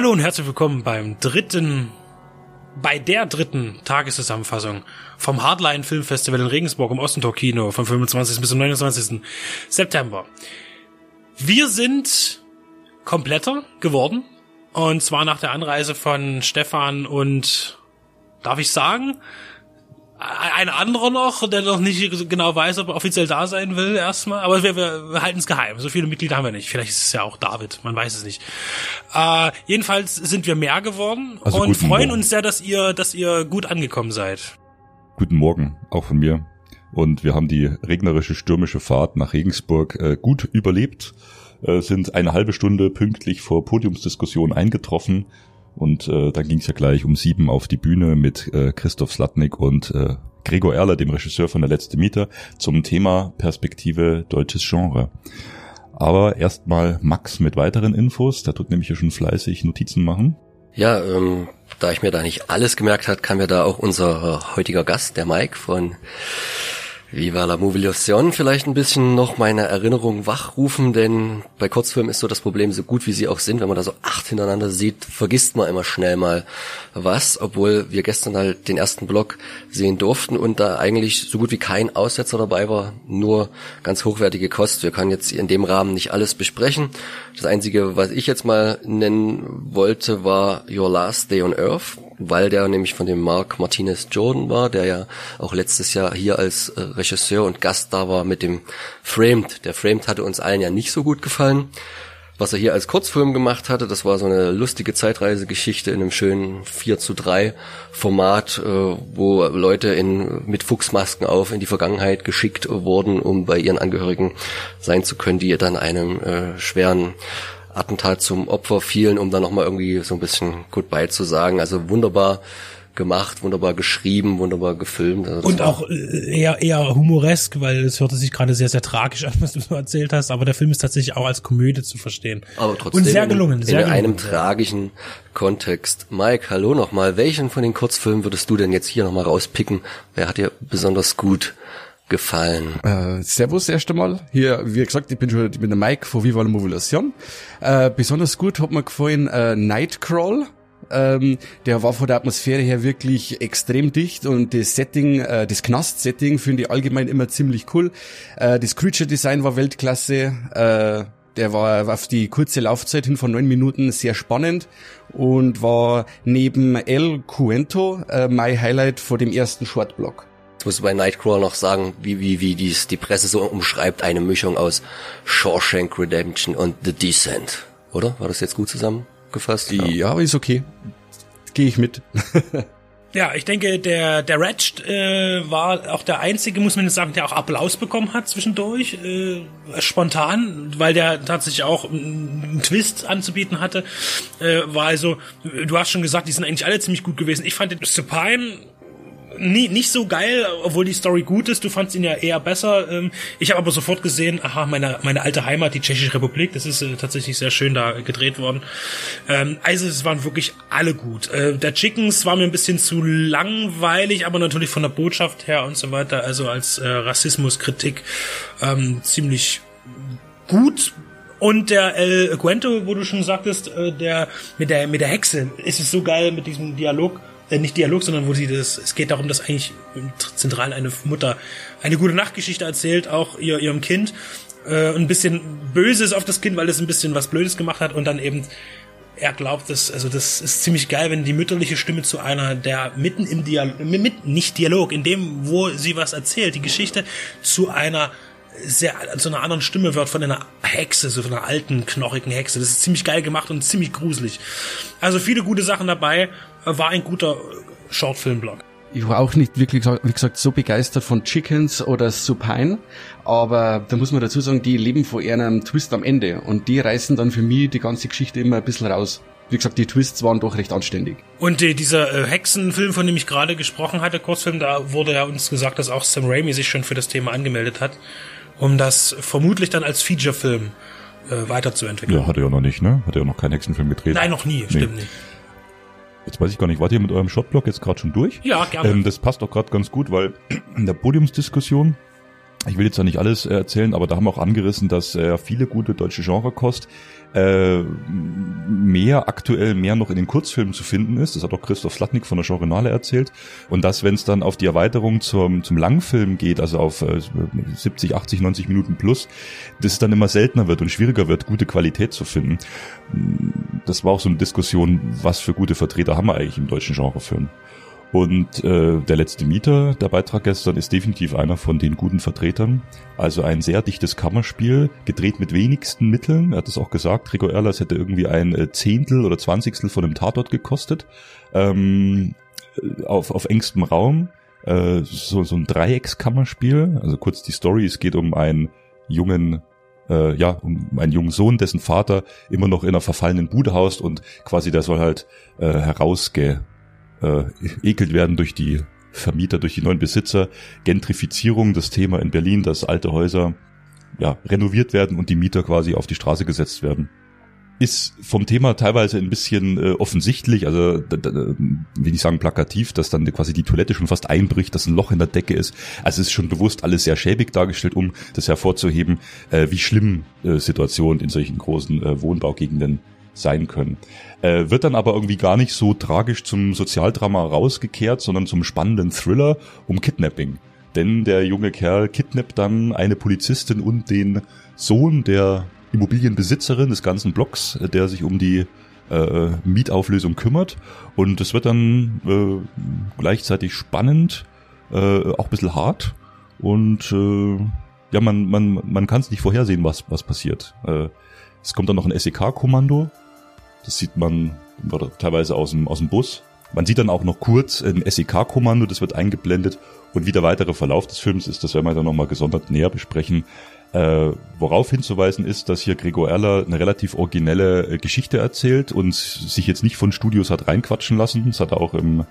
Hallo und herzlich willkommen beim dritten, bei der dritten Tageszusammenfassung vom Hardline Filmfestival in Regensburg im Ostentor Kino vom 25. bis zum 29. September. Wir sind kompletter geworden und zwar nach der Anreise von Stefan und darf ich sagen, ein anderer noch, der noch nicht genau weiß, ob er offiziell da sein will erstmal, aber wir, wir, wir halten es geheim. So viele Mitglieder haben wir nicht. Vielleicht ist es ja auch David, man weiß es nicht. Äh, jedenfalls sind wir mehr geworden Also und freuen Morgen. uns sehr, dass ihr, dass ihr gut angekommen seid. Guten Morgen, auch von mir. Und wir haben die regnerische, stürmische Fahrt nach Regensburg äh, gut überlebt, äh, sind eine halbe Stunde pünktlich vor Podiumsdiskussion eingetroffen und äh, dann ging es ja gleich um sieben auf die Bühne mit äh, Christoph Slatnik und äh, Gregor Erler, dem Regisseur von Der letzte Mieter, zum Thema Perspektive deutsches Genre. Aber erstmal Max mit weiteren Infos, der tut nämlich ja schon fleißig Notizen machen. Ja, ähm, da ich mir da nicht alles gemerkt hat, kann mir da auch unser heutiger Gast, der Mike von Viva la Movilusion, vielleicht ein bisschen noch meine Erinnerung wachrufen, denn bei Kurzfilmen ist so das Problem, so gut wie sie auch sind, wenn man da so acht hintereinander sieht, vergisst man immer schnell mal was, obwohl wir gestern halt den ersten Block sehen durften und da eigentlich so gut wie kein Aussetzer dabei war, nur ganz hochwertige Kost. Wir können jetzt in dem Rahmen nicht alles besprechen. Das Einzige, was ich jetzt mal nennen wollte, war Your Last Day on Earth, weil der nämlich von dem Mark Martinez Jordan war, der ja auch letztes Jahr hier als äh, Regisseur und Gast da war mit dem Framed. Der Framed hatte uns allen ja nicht so gut gefallen. Was er hier als Kurzfilm gemacht hatte, das war so eine lustige Zeitreisegeschichte in einem schönen 4 zu 3 Format, äh, wo Leute in, mit Fuchsmasken auf in die Vergangenheit geschickt wurden, um bei ihren Angehörigen sein zu können, die dann einem äh, schweren Attentat zum Opfer fielen, um dann nochmal irgendwie so ein bisschen Goodbye zu sagen. Also wunderbar gemacht, wunderbar geschrieben, wunderbar gefilmt. Also Und auch äh, eher, eher humoresk, weil es hörte sich gerade sehr, sehr tragisch an, was du so erzählt hast, aber der Film ist tatsächlich auch als Komödie zu verstehen. Aber trotzdem Und sehr in- gelungen, sehr in gelungen. einem tragischen Kontext. Mike, hallo nochmal. Welchen von den Kurzfilmen würdest du denn jetzt hier nochmal rauspicken? Wer hat dir besonders gut gefallen? Äh, servus erst einmal. Hier, wie gesagt, ich bin schon ich bin der Mike von Viva la Movilusion. Äh, besonders gut hat mir gefallen äh, Nightcrawl. Ähm, der war von der Atmosphäre her wirklich extrem dicht und das Setting, äh, das Knast-Setting finde ich allgemein immer ziemlich cool. Äh, das Creature-Design war Weltklasse. Äh, der war auf die kurze Laufzeit hin von neun Minuten sehr spannend und war neben El Cuento äh, mein Highlight vor dem ersten Shortblock. Jetzt musst du bei Nightcrawler noch sagen, wie, wie, wie dies, die Presse so umschreibt, eine Mischung aus Shawshank Redemption und The Descent. Oder? War das jetzt gut zusammengefasst? Ja, ist okay. Gehe ich mit. Ja, ich denke, der, der Ratched äh, war auch der einzige, muss man jetzt sagen, der auch Applaus bekommen hat zwischendurch, äh, spontan, weil der tatsächlich auch einen einen Twist anzubieten hatte. Äh, war also, du hast schon gesagt, die sind eigentlich alle ziemlich gut gewesen. Ich fand den Supine nie, nicht so geil, obwohl die Story gut ist. Du fandst ihn ja eher besser. Ähm, Ich habe aber sofort gesehen, aha, meine, meine alte Heimat, die Tschechische Republik, das ist äh, tatsächlich sehr schön da gedreht worden. Ähm, Also es waren wirklich alle gut. Äh, Der Chickens war mir ein bisschen zu langweilig, aber natürlich von der Botschaft her und so weiter, also als äh, Rassismuskritik ähm, ziemlich gut. Und der El Cuento, wo du schon sagtest, äh, der mit der mit der Hexe, ist es so geil mit diesem Dialog, äh, nicht Dialog, sondern wo sie das, es geht darum, dass eigentlich zentral eine Mutter eine gute Nachtgeschichte erzählt, auch ihr, ihrem Kind, äh, ein bisschen Böses auf das Kind, weil es ein bisschen was Blödes gemacht hat und dann eben er glaubt, dass, also das ist ziemlich geil, wenn die mütterliche Stimme zu einer, der mitten im Dialog, mit, nicht Dialog, in dem, wo sie was erzählt, die Geschichte zu einer sehr, zu einer anderen Stimme wird von einer Hexe, so von einer alten, knochigen Hexe. Das ist ziemlich geil gemacht und ziemlich gruselig. Also viele gute Sachen dabei, war ein guter äh, Shortfilm-Blog. Ich war auch nicht wirklich, wie gesagt, so begeistert von Chickens oder Supine, aber da muss man dazu sagen, die leben von einem Twist am Ende und die reißen dann für mich die ganze Geschichte immer ein bisschen raus. Wie gesagt, die Twists waren doch recht anständig. Und äh, dieser äh, Hexenfilm, von dem ich gerade gesprochen hatte, Kurzfilm, da wurde ja uns gesagt, dass auch Sam Raimi sich schon für das Thema angemeldet hat, um das vermutlich dann als Featurefilm äh, weiterzuentwickeln. Ja, hat er ja noch nicht, ne? Hat er ja noch keinen Hexenfilm gedreht. Nein, noch nie, stimmt nicht. Jetzt weiß ich gar nicht, wart ihr mit eurem Shotblock jetzt gerade schon durch? Ja, gerne. Ähm, das passt auch gerade ganz gut, weil in der Podiumsdiskussion ich will jetzt ja nicht alles erzählen, aber da haben wir auch angerissen, dass äh, viele gute deutsche Genrekost äh, mehr aktuell mehr noch in den Kurzfilmen zu finden ist. Das hat auch Christoph Slatnik von der Genrenale erzählt. Und dass, wenn es dann auf die Erweiterung zum, zum Langfilm geht, also auf äh, 70, 80, 90 Minuten plus, dass es dann immer seltener wird und schwieriger wird, gute Qualität zu finden. Das war auch so eine Diskussion, was für gute Vertreter haben wir eigentlich im deutschen Genrefilm. Und äh, der letzte Mieter, der Beitrag gestern, ist definitiv einer von den guten Vertretern. Also ein sehr dichtes Kammerspiel, gedreht mit wenigsten Mitteln. Er hat es auch gesagt, Rico Erlers hätte irgendwie ein äh, Zehntel oder Zwanzigstel von einem Tatort gekostet. Ähm, auf, auf engstem Raum. Äh, so, so ein Dreieckskammerspiel. Also kurz die Story, es geht um einen jungen äh, ja, um einen jungen Sohn, dessen Vater immer noch in einer verfallenen Bude haust und quasi der soll halt äh, herausge äh, werden durch die Vermieter, durch die neuen Besitzer. Gentrifizierung, das Thema in Berlin, dass alte Häuser ja, renoviert werden und die Mieter quasi auf die Straße gesetzt werden. Ist vom Thema teilweise ein bisschen äh, offensichtlich, also da, da, will ich sagen plakativ, dass dann quasi die Toilette schon fast einbricht, dass ein Loch in der Decke ist. Also es ist schon bewusst alles sehr schäbig dargestellt, um das hervorzuheben, äh, wie schlimm äh, Situationen in solchen großen äh, Wohnbaugegenden sein können. Äh, wird dann aber irgendwie gar nicht so tragisch zum Sozialdrama rausgekehrt, sondern zum spannenden Thriller um Kidnapping. Denn der junge Kerl kidnappt dann eine Polizistin und den Sohn der Immobilienbesitzerin des ganzen Blocks, der sich um die äh, Mietauflösung kümmert. Und es wird dann äh, gleichzeitig spannend, äh, auch ein bisschen hart. Und äh, ja, man, man, man kann es nicht vorhersehen, was, was passiert. Äh, es kommt dann noch ein SEK-Kommando, das sieht man teilweise aus dem, aus dem Bus. Man sieht dann auch noch kurz ein SEK-Kommando, das wird eingeblendet. Und wie der weitere Verlauf des Films ist, das werden wir dann nochmal gesondert näher besprechen. Äh, worauf hinzuweisen ist, dass hier Gregor Erler eine relativ originelle äh, Geschichte erzählt und sich jetzt nicht von Studios hat reinquatschen lassen. Das hat er auch im,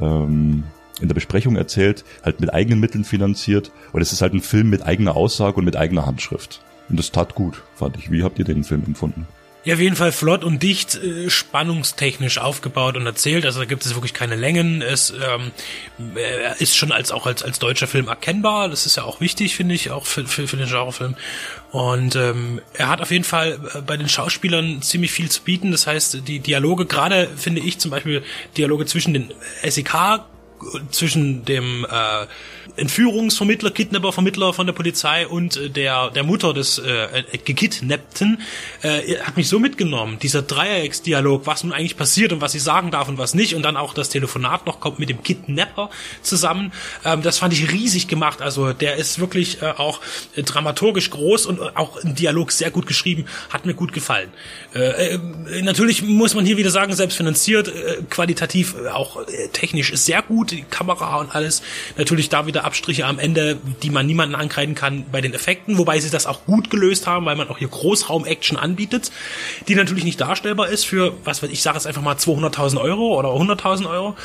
ähm, in der Besprechung erzählt, halt mit eigenen Mitteln finanziert. Und es ist halt ein Film mit eigener Aussage und mit eigener Handschrift. Und das tat gut, fand ich. Wie habt ihr den Film empfunden? Ja, auf jeden Fall flott und dicht, äh, spannungstechnisch aufgebaut und erzählt. Also da gibt es wirklich keine Längen. Es ähm, er ist schon als auch als als deutscher Film erkennbar. Das ist ja auch wichtig, finde ich, auch für, für, für den Genrefilm. Und ähm, er hat auf jeden Fall äh, bei den Schauspielern ziemlich viel zu bieten. Das heißt, die Dialoge, gerade finde ich zum Beispiel Dialoge zwischen den SEK zwischen dem äh, Entführungsvermittler, Kidnappervermittler von der Polizei und äh, der der Mutter des äh, gekidnappten äh, hat mich so mitgenommen. Dieser Dreiecksdialog, was nun eigentlich passiert und was sie sagen darf und was nicht und dann auch das Telefonat noch kommt mit dem Kidnapper zusammen. Ähm, das fand ich riesig gemacht. Also der ist wirklich äh, auch dramaturgisch groß und auch im Dialog sehr gut geschrieben. Hat mir gut gefallen. Äh, äh, natürlich muss man hier wieder sagen, selbst finanziert, äh, qualitativ äh, auch äh, technisch sehr gut die Kamera und alles. Natürlich da wieder Abstriche am Ende, die man niemanden ankreiden kann bei den Effekten, wobei sie das auch gut gelöst haben, weil man auch hier Großraum-Action anbietet, die natürlich nicht darstellbar ist für, was weiß ich, sage es einfach mal 200.000 Euro oder 100.000 Euro,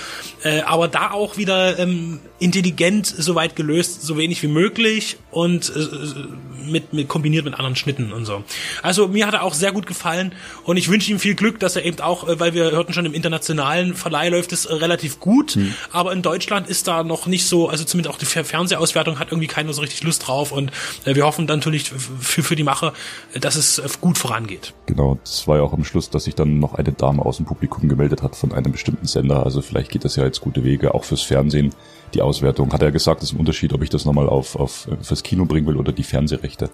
äh, aber da auch wieder ähm, intelligent soweit gelöst, so wenig wie möglich und äh, mit, mit kombiniert mit anderen Schnitten und so. Also mir hat er auch sehr gut gefallen und ich wünsche ihm viel Glück, dass er eben auch, äh, weil wir hörten schon im internationalen Verleih läuft es relativ gut, mhm. aber in Deutschland ist da noch nicht so, also zumindest auch die Fernsehauswertung hat irgendwie keiner so richtig Lust drauf und äh, wir hoffen dann natürlich für, für die Mache, dass es äh, gut vorangeht. Genau, das war ja auch am Schluss, dass sich dann noch eine Dame aus dem Publikum gemeldet hat von einem bestimmten Sender, also vielleicht geht das ja jetzt gute Wege, auch fürs Fernsehen die Auswertung. Hat er gesagt, ist ein Unterschied, ob ich das nochmal auf, auf äh, fürs Kino bringen will oder die Fernsehrechte.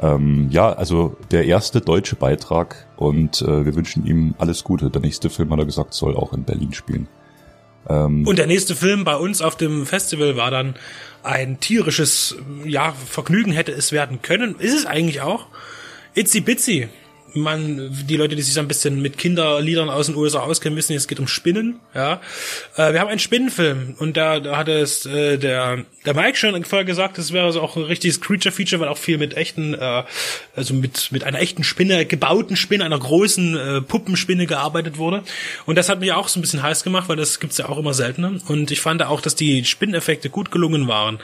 Ähm, ja, also der erste deutsche Beitrag und äh, wir wünschen ihm alles Gute. Der nächste Film, hat er gesagt, soll auch in Berlin spielen. Ähm, und der nächste Film bei uns auf dem Festival war dann ein tierisches ja, Vergnügen hätte es werden können. Ist es eigentlich auch. Itzy Bitsy man, die Leute, die sich so ein bisschen mit Kinderliedern aus den USA auskennen, wissen, es geht um Spinnen, ja. Äh, wir haben einen Spinnenfilm und da, da hat es äh, der, der Mike schon vorher gesagt, das wäre so auch ein richtiges Creature-Feature, weil auch viel mit echten, äh, also mit, mit einer echten Spinne, gebauten Spinne, einer großen äh, Puppenspinne gearbeitet wurde. Und das hat mich auch so ein bisschen heiß gemacht, weil das gibt's ja auch immer seltener. Und ich fand auch, dass die Spinneffekte gut gelungen waren.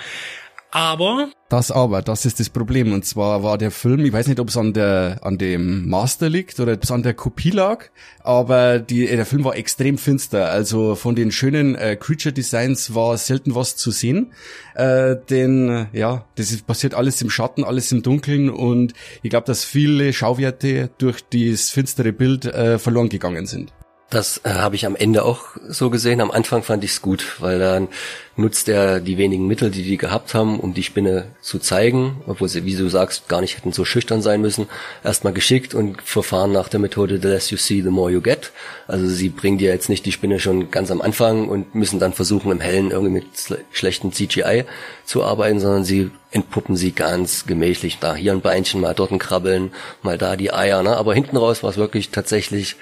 Aber das aber, das ist das Problem. Und zwar war der Film, ich weiß nicht, ob es an der an dem Master liegt oder ob es an der Kopie lag, aber die, der Film war extrem finster. Also von den schönen äh, Creature Designs war selten was zu sehen. Äh, denn ja, das ist, passiert alles im Schatten, alles im Dunkeln und ich glaube, dass viele Schauwerte durch dieses finstere Bild äh, verloren gegangen sind. Das äh, habe ich am Ende auch so gesehen. Am Anfang fand ich es gut, weil dann nutzt er die wenigen Mittel, die die gehabt haben, um die Spinne zu zeigen, obwohl sie, wie du sagst, gar nicht hätten so schüchtern sein müssen. Erstmal geschickt und verfahren nach der Methode the less you see, the more you get. Also sie bringen dir jetzt nicht die Spinne schon ganz am Anfang und müssen dann versuchen, im Hellen irgendwie mit schlechtem CGI zu arbeiten, sondern sie entpuppen sie ganz gemächlich. Da hier ein Beinchen, mal dort ein Krabbeln, mal da die Eier. Ne? Aber hinten raus war es wirklich tatsächlich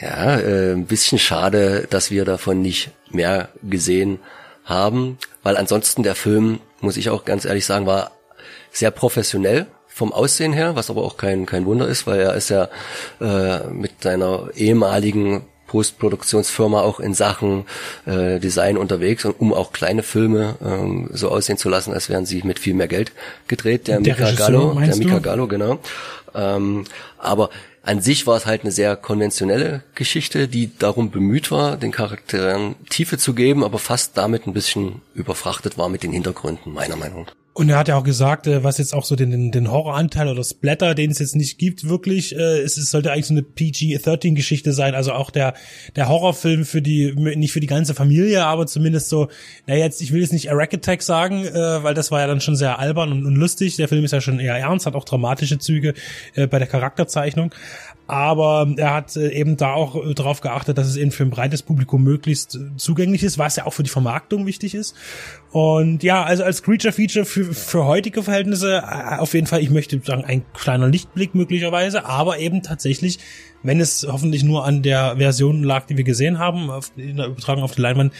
ja, äh, ein bisschen schade, dass wir davon nicht mehr gesehen haben, weil ansonsten der Film, muss ich auch ganz ehrlich sagen, war sehr professionell vom Aussehen her, was aber auch kein kein Wunder ist, weil er ist ja äh, mit seiner ehemaligen Postproduktionsfirma auch in Sachen äh, Design unterwegs und um auch kleine Filme ähm, so aussehen zu lassen, als wären sie mit viel mehr Geld gedreht. Der, der Mika Gallo, der Mika Gallo, genau. Ähm, aber an sich war es halt eine sehr konventionelle Geschichte, die darum bemüht war, den Charakteren Tiefe zu geben, aber fast damit ein bisschen überfrachtet war mit den Hintergründen, meiner Meinung nach. Und er hat ja auch gesagt, äh, was jetzt auch so den, den Horroranteil oder Splatter, den es jetzt nicht gibt, wirklich, äh, es, es sollte eigentlich so eine PG-13-Geschichte sein. Also auch der, der Horrorfilm für die, nicht für die ganze Familie, aber zumindest so, na jetzt, ich will jetzt nicht Arack Attack sagen, äh, weil das war ja dann schon sehr albern und, und lustig. Der Film ist ja schon eher ernst, hat auch dramatische Züge äh, bei der Charakterzeichnung aber er hat äh, eben da auch äh, darauf geachtet, dass es eben für ein breites Publikum möglichst äh, zugänglich ist, was ja auch für die Vermarktung wichtig ist. Und ja, also als Creature Feature für, für heutige Verhältnisse auf jeden Fall, ich möchte sagen, ein kleiner Lichtblick möglicherweise, aber eben tatsächlich, wenn es hoffentlich nur an der Version lag, die wir gesehen haben, auf, in der Übertragung auf die Leinwand,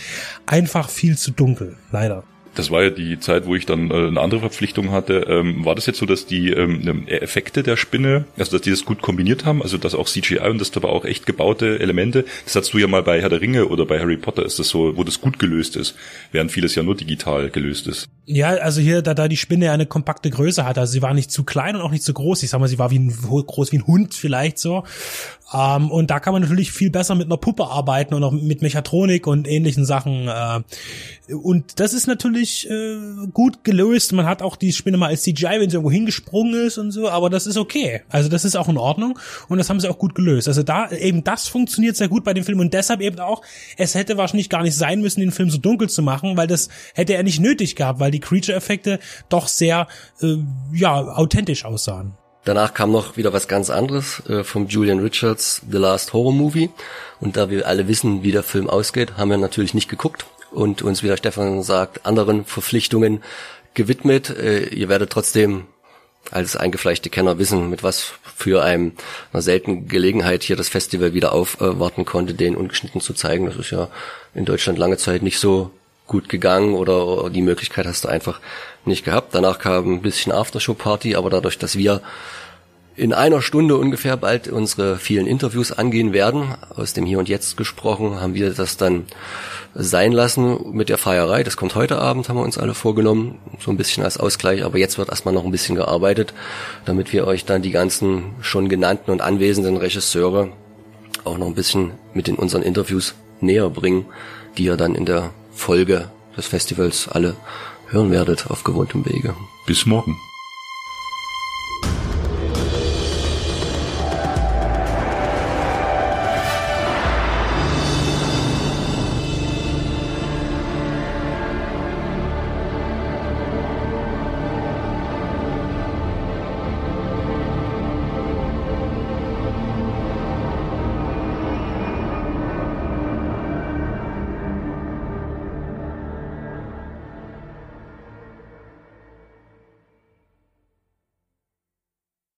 einfach viel zu dunkel, leider das war ja die Zeit, wo ich dann äh, eine andere Verpflichtung hatte. Ähm, war das jetzt so, dass die ähm, Effekte der Spinne, also dass die das gut kombiniert haben, also dass auch CGI und das aber auch echt gebaute Elemente, das hattest du ja mal bei Herr der Ringe oder bei Harry Potter ist das so, wo das gut gelöst ist, während vieles ja nur digital gelöst ist. Ja, also hier, da, da die Spinne eine kompakte Größe hat, also sie war nicht zu klein und auch nicht zu groß. Ich sag mal, sie war wie ein, groß wie ein Hund vielleicht so. Ähm, und da kann man natürlich viel besser mit einer Puppe arbeiten und auch mit Mechatronik und ähnlichen Sachen. Äh, und das ist natürlich äh, gut gelöst. Man hat auch die Spinne mal als CGI, wenn sie irgendwo hingesprungen ist und so, aber das ist okay. Also das ist auch in Ordnung und das haben sie auch gut gelöst. Also da eben das funktioniert sehr gut bei dem Film und deshalb eben auch, es hätte wahrscheinlich gar nicht sein müssen, den Film so dunkel zu machen, weil das hätte er nicht nötig gehabt, weil die Creature-Effekte doch sehr äh, ja authentisch aussahen. Danach kam noch wieder was ganz anderes äh, vom Julian Richards, The Last Horror Movie. Und da wir alle wissen, wie der Film ausgeht, haben wir natürlich nicht geguckt und uns, wie der Stefan sagt, anderen Verpflichtungen gewidmet. Äh, ihr werdet trotzdem als eingefleischte Kenner wissen, mit was für einem, einer seltenen Gelegenheit hier das Festival wieder aufwarten konnte, den ungeschnitten zu zeigen. Das ist ja in Deutschland lange Zeit nicht so gut gegangen oder die Möglichkeit hast du einfach nicht gehabt. Danach kam ein bisschen Aftershow-Party, aber dadurch, dass wir in einer Stunde ungefähr bald unsere vielen Interviews angehen werden, aus dem Hier und Jetzt gesprochen, haben wir das dann sein lassen mit der Feierei. Das kommt heute Abend, haben wir uns alle vorgenommen, so ein bisschen als Ausgleich, aber jetzt wird erstmal noch ein bisschen gearbeitet, damit wir euch dann die ganzen schon genannten und anwesenden Regisseure auch noch ein bisschen mit in unseren Interviews näher bringen, die ihr dann in der Folge des Festivals alle hören werdet auf gewohntem Wege. Bis morgen.